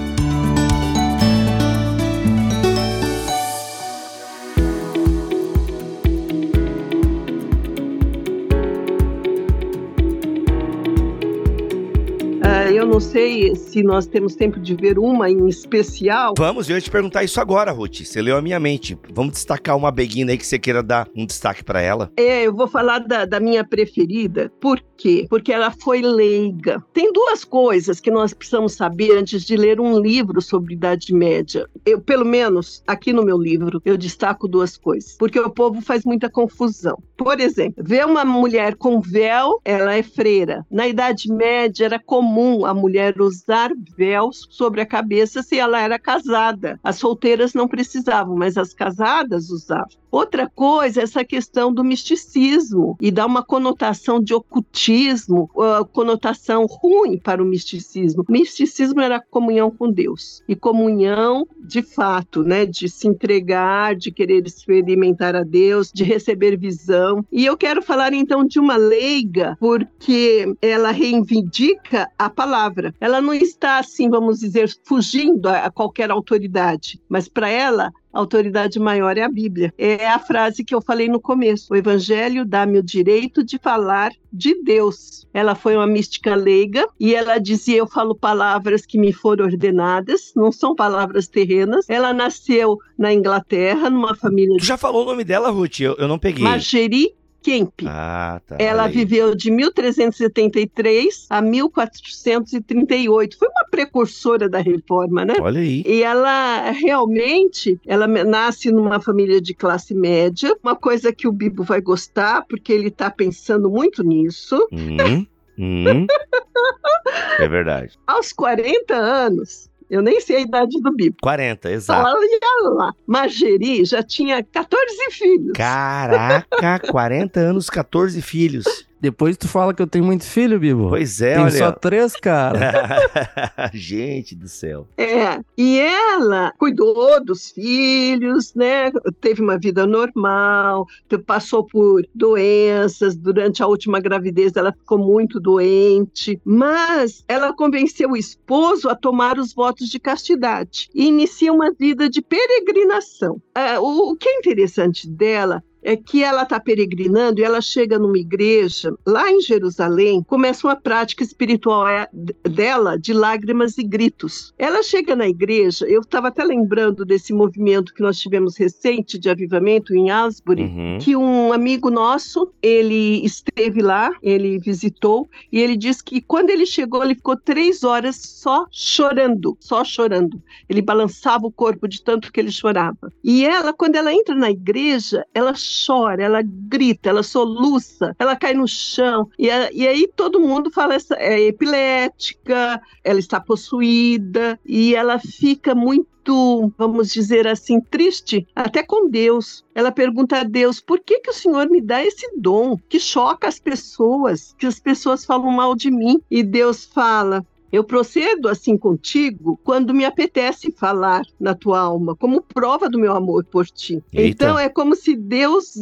Não sei se nós temos tempo de ver uma em especial. Vamos, eu ia te perguntar isso agora, Ruth. Você leu a minha mente. Vamos destacar uma beguina aí que você queira dar um destaque para ela? É, eu vou falar da, da minha preferida. Por quê? Porque ela foi leiga. Tem duas coisas que nós precisamos saber antes de ler um livro sobre Idade Média. Eu, pelo menos, aqui no meu livro, eu destaco duas coisas. Porque o povo faz muita confusão. Por exemplo, ver uma mulher com véu, ela é freira. Na Idade Média era comum a mulher usar véus sobre a cabeça se ela era casada. As solteiras não precisavam, mas as casadas usavam. Outra coisa é essa questão do misticismo e dá uma conotação de ocultismo, conotação ruim para o misticismo. O misticismo era comunhão com Deus e comunhão de fato, né, de se entregar, de querer experimentar a Deus, de receber visão. E eu quero falar então de uma leiga porque ela reivindica a palavra. Ela não está assim, vamos dizer, fugindo a qualquer autoridade, mas para ela a autoridade maior é a Bíblia. É a frase que eu falei no começo. O Evangelho dá-me o direito de falar de Deus. Ela foi uma mística leiga e ela dizia: Eu falo palavras que me foram ordenadas, não são palavras terrenas. Ela nasceu na Inglaterra, numa família. Tu já falou o nome dela, Ruth? Eu, eu não peguei. Margerie Kemp. Ah, tá. Ela viveu de 1373 a 1438. Foi uma precursora da reforma, né? Olha aí. E ela realmente, ela nasce numa família de classe média, uma coisa que o Bibo vai gostar, porque ele está pensando muito nisso. Hum, hum. é verdade. Aos 40 anos, eu nem sei a idade do Bibo. 40, exato. Olha lá. Mageri já tinha 14 filhos. Caraca, 40 anos, 14 filhos. Depois tu fala que eu tenho muito filho, Bibo. Pois é, Tem olha. só três, cara. Gente do céu. É, e ela cuidou dos filhos, né? Teve uma vida normal, te- passou por doenças. Durante a última gravidez, ela ficou muito doente, mas ela convenceu o esposo a tomar os votos de castidade e inicia uma vida de peregrinação. É, o, o que é interessante dela é que ela está peregrinando e ela chega numa igreja lá em Jerusalém, começa uma prática espiritual é, dela de lágrimas e gritos. Ela chega na igreja, eu estava até lembrando desse movimento que nós tivemos recente de avivamento em Asbury, Uhum. que um amigo nosso, ele esteve lá, ele visitou, e ele disse que quando ele chegou, ele ficou três horas só chorando, só chorando. Ele balançava o corpo de tanto que ele chorava. E ela, quando ela entra na igreja, ela chora, ela grita, ela soluça, ela cai no chão, e, a- e aí todo mundo fala, essa, é epilética, ela está possuída, e ela fica muito, vamos dizer assim, triste, até com Deus. Ela pergunta a Deus: por que, que o Senhor me dá esse dom que choca as pessoas, que as pessoas falam mal de mim? E Deus fala: eu procedo assim contigo quando me apetece falar na tua alma, como prova do meu amor por ti. Eita. Então é como se Deus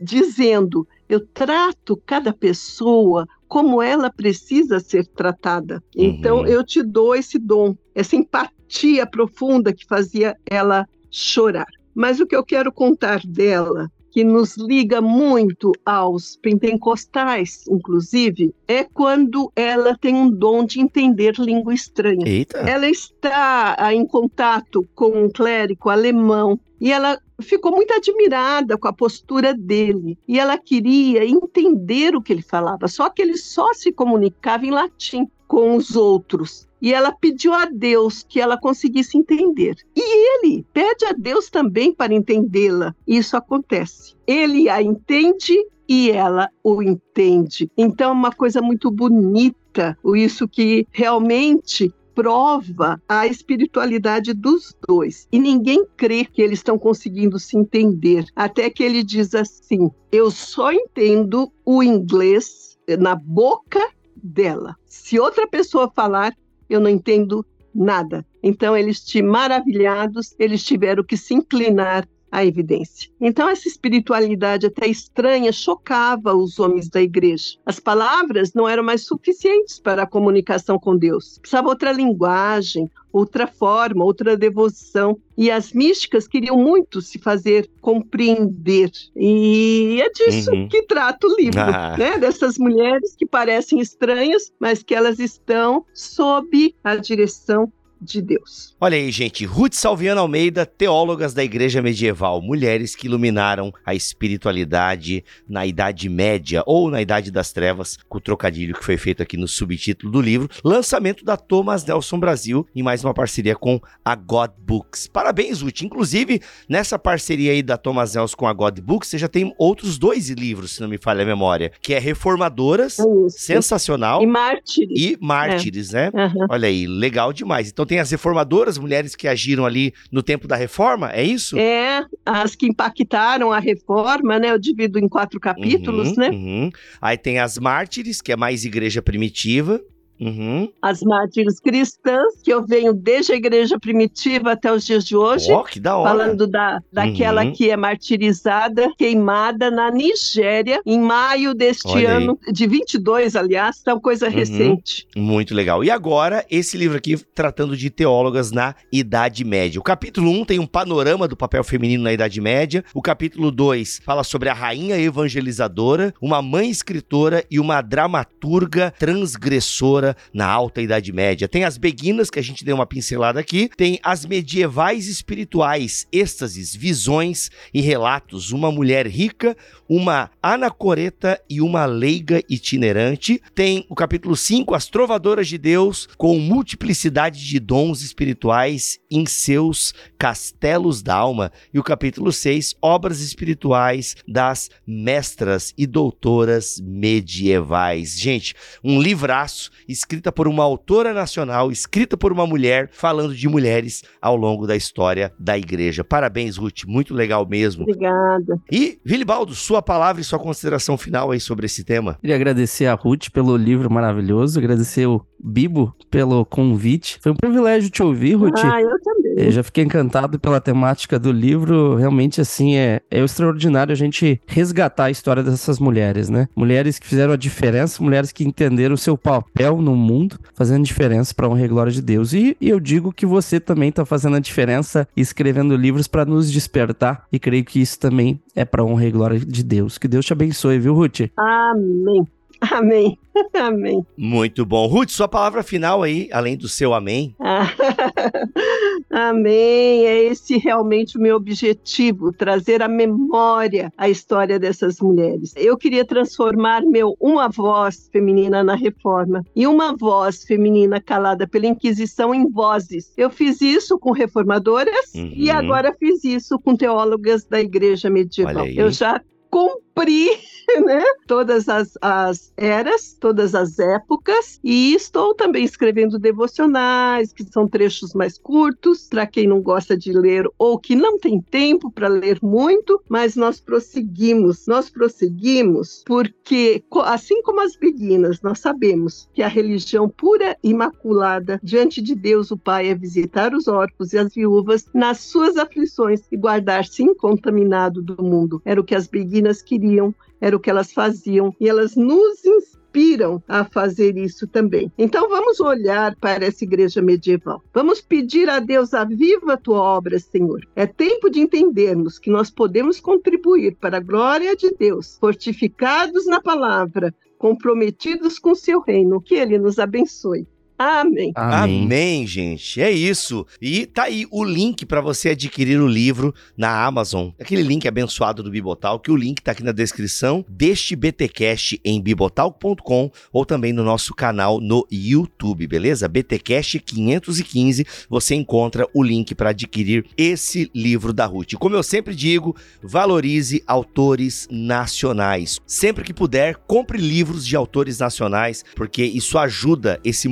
dizendo: eu trato cada pessoa como ela precisa ser tratada. Então Uhum. eu te dou esse dom, essa empatia profunda que fazia ela chorar. Mas o que eu quero contar dela que nos liga muito aos pentecostais, inclusive, é quando ela tem um dom de entender língua estranha. Eita. Ela está ah, em contato com um clérigo alemão e ela ficou muito admirada com a postura dele e ela queria entender o que ele falava, só que ele só se comunicava em latim com os outros. E ela pediu a Deus que ela conseguisse entender. E ele pede a Deus também para entendê-la. Isso acontece. Ele a entende e ela o entende. Então é uma coisa muito bonita, isso que realmente prova a espiritualidade dos dois. E ninguém crê que eles estão conseguindo se entender. Até que ele diz assim: Eu só entendo o inglês na boca dela. Se outra pessoa falar, eu não entendo nada. Então, eles te maravilhados, eles tiveram que se inclinar à evidência. Então, essa espiritualidade até estranha chocava os homens da igreja. As palavras não eram mais suficientes para a comunicação com Deus. Precisava outra linguagem, outra forma, outra devoção. E as místicas queriam muito se fazer compreender. E é disso Uhum. que trata o livro, Ah. né? Dessas mulheres que parecem estranhas, mas que elas estão sob a direção de Deus. Olha aí, gente. Ruth Salviana Almeida, teólogas da Igreja Medieval, mulheres que iluminaram a espiritualidade na Idade Média ou na Idade das Trevas, com o trocadilho que foi feito aqui no subtítulo do livro. Lançamento da Thomas Nelson Brasil em mais uma parceria com a God Books. Parabéns, Ruth. Inclusive, nessa parceria aí da Thomas Nelson com a God Books, você já tem outros dois livros, se não me falha a memória, que é Reformadoras, É sensacional, E mártires. e Mártires, né? Aham. Olha aí, legal demais. Então tem as reformadoras, mulheres que agiram ali no tempo da reforma, é isso? É, as que impactaram a reforma, né? Eu divido em quatro capítulos, Uhum, né? uhum. Aí tem as mártires, que é mais igreja primitiva. Uhum. As mártires cristãs, que eu venho desde a igreja primitiva até os dias de hoje. Ó, que da hora. Falando da, daquela Uhum. que é martirizada, queimada na Nigéria, em maio deste Olha aí. ano, de 22, aliás, então coisa Uhum. recente. Muito legal. E agora, esse livro aqui tratando de teólogas na Idade Média. O capítulo 1 tem um panorama do papel feminino na Idade Média. O capítulo 2 fala sobre a rainha evangelizadora, uma mãe escritora e uma dramaturga transgressora na Alta Idade Média. Tem as beguinas, que a gente deu uma pincelada aqui. Tem as medievais espirituais, êxtases, visões e relatos. Uma mulher rica, uma anacoreta e uma leiga itinerante. Tem o capítulo 5, as trovadoras de Deus, com multiplicidade de dons espirituais em seus castelos da alma. E o capítulo 6, obras espirituais das mestras e doutoras medievais. Gente, um livraço escrita por uma autora nacional, escrita por uma mulher, falando de mulheres ao longo da história da igreja. Parabéns, Ruth, muito legal mesmo. Obrigada. E, Vilibaldo, sua palavra e sua consideração final aí sobre esse tema. Queria agradecer a Ruth pelo livro maravilhoso, agradecer o Bibo pelo convite. Foi um privilégio te ouvir, Ruth. Ah, eu também. Eu já fiquei encantado pela temática do livro. Realmente, assim, é, é extraordinário a gente resgatar a história dessas mulheres, né? Mulheres que fizeram a diferença, mulheres que entenderam o seu papel no mundo, fazendo diferença para honra e glória de Deus. E, e eu digo que você também está fazendo a diferença escrevendo livros para nos despertar. E creio que isso também é para honra e glória de Deus. Que Deus te abençoe, viu, Ruth? Amém. Amém. Amém. Muito bom. Ruth, sua palavra final aí, além do seu amém. Ah, amém. É esse realmente o meu objetivo, trazer à memória a história dessas mulheres. Eu queria transformar meu uma voz feminina na reforma e uma voz feminina calada pela Inquisição em vozes. Eu fiz isso com reformadoras Uhum. e agora fiz isso com teólogas da igreja medieval. Eu já cumpri né, todas as, as eras, todas as épocas, e estou também escrevendo devocionais, que são trechos mais curtos, para quem não gosta de ler ou que não tem tempo para ler muito, mas nós prosseguimos, nós prosseguimos porque, assim como as beguinas, nós sabemos que a religião pura e imaculada diante de Deus o Pai é visitar os órfãos e as viúvas nas suas aflições e guardar-se incontaminado do mundo. Era o que as beguinas queriam, era o que elas faziam e elas nos inspiram a fazer isso também. Então vamos olhar para essa igreja medieval. Vamos pedir a Deus aviva a tua obra, Senhor. É tempo de entendermos que nós podemos contribuir para a glória de Deus, fortificados na palavra, comprometidos com seu reino. Que ele nos abençoe. Amém. Amém. gente. É isso. E tá aí o link para você adquirir o livro na Amazon. Aquele link abençoado do Bibotal, que o link tá aqui na descrição deste BTcast em bibotal.com ou também no nosso canal no YouTube, beleza? BTcast 515, você encontra o link para adquirir esse livro da Ruth. E Como eu sempre digo, valorize autores nacionais. Sempre que puder, compre livros de autores nacionais, porque isso ajuda esse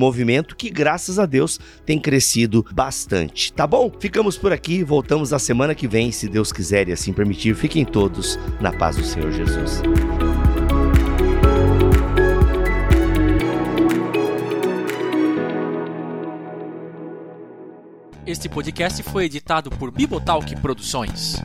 que, graças a Deus, tem crescido bastante. Tá bom? Ficamos por aqui, voltamos na semana que vem, se Deus quiser e assim permitir. Fiquem todos na paz do Senhor Jesus. Este podcast foi editado por Bibotalk Produções.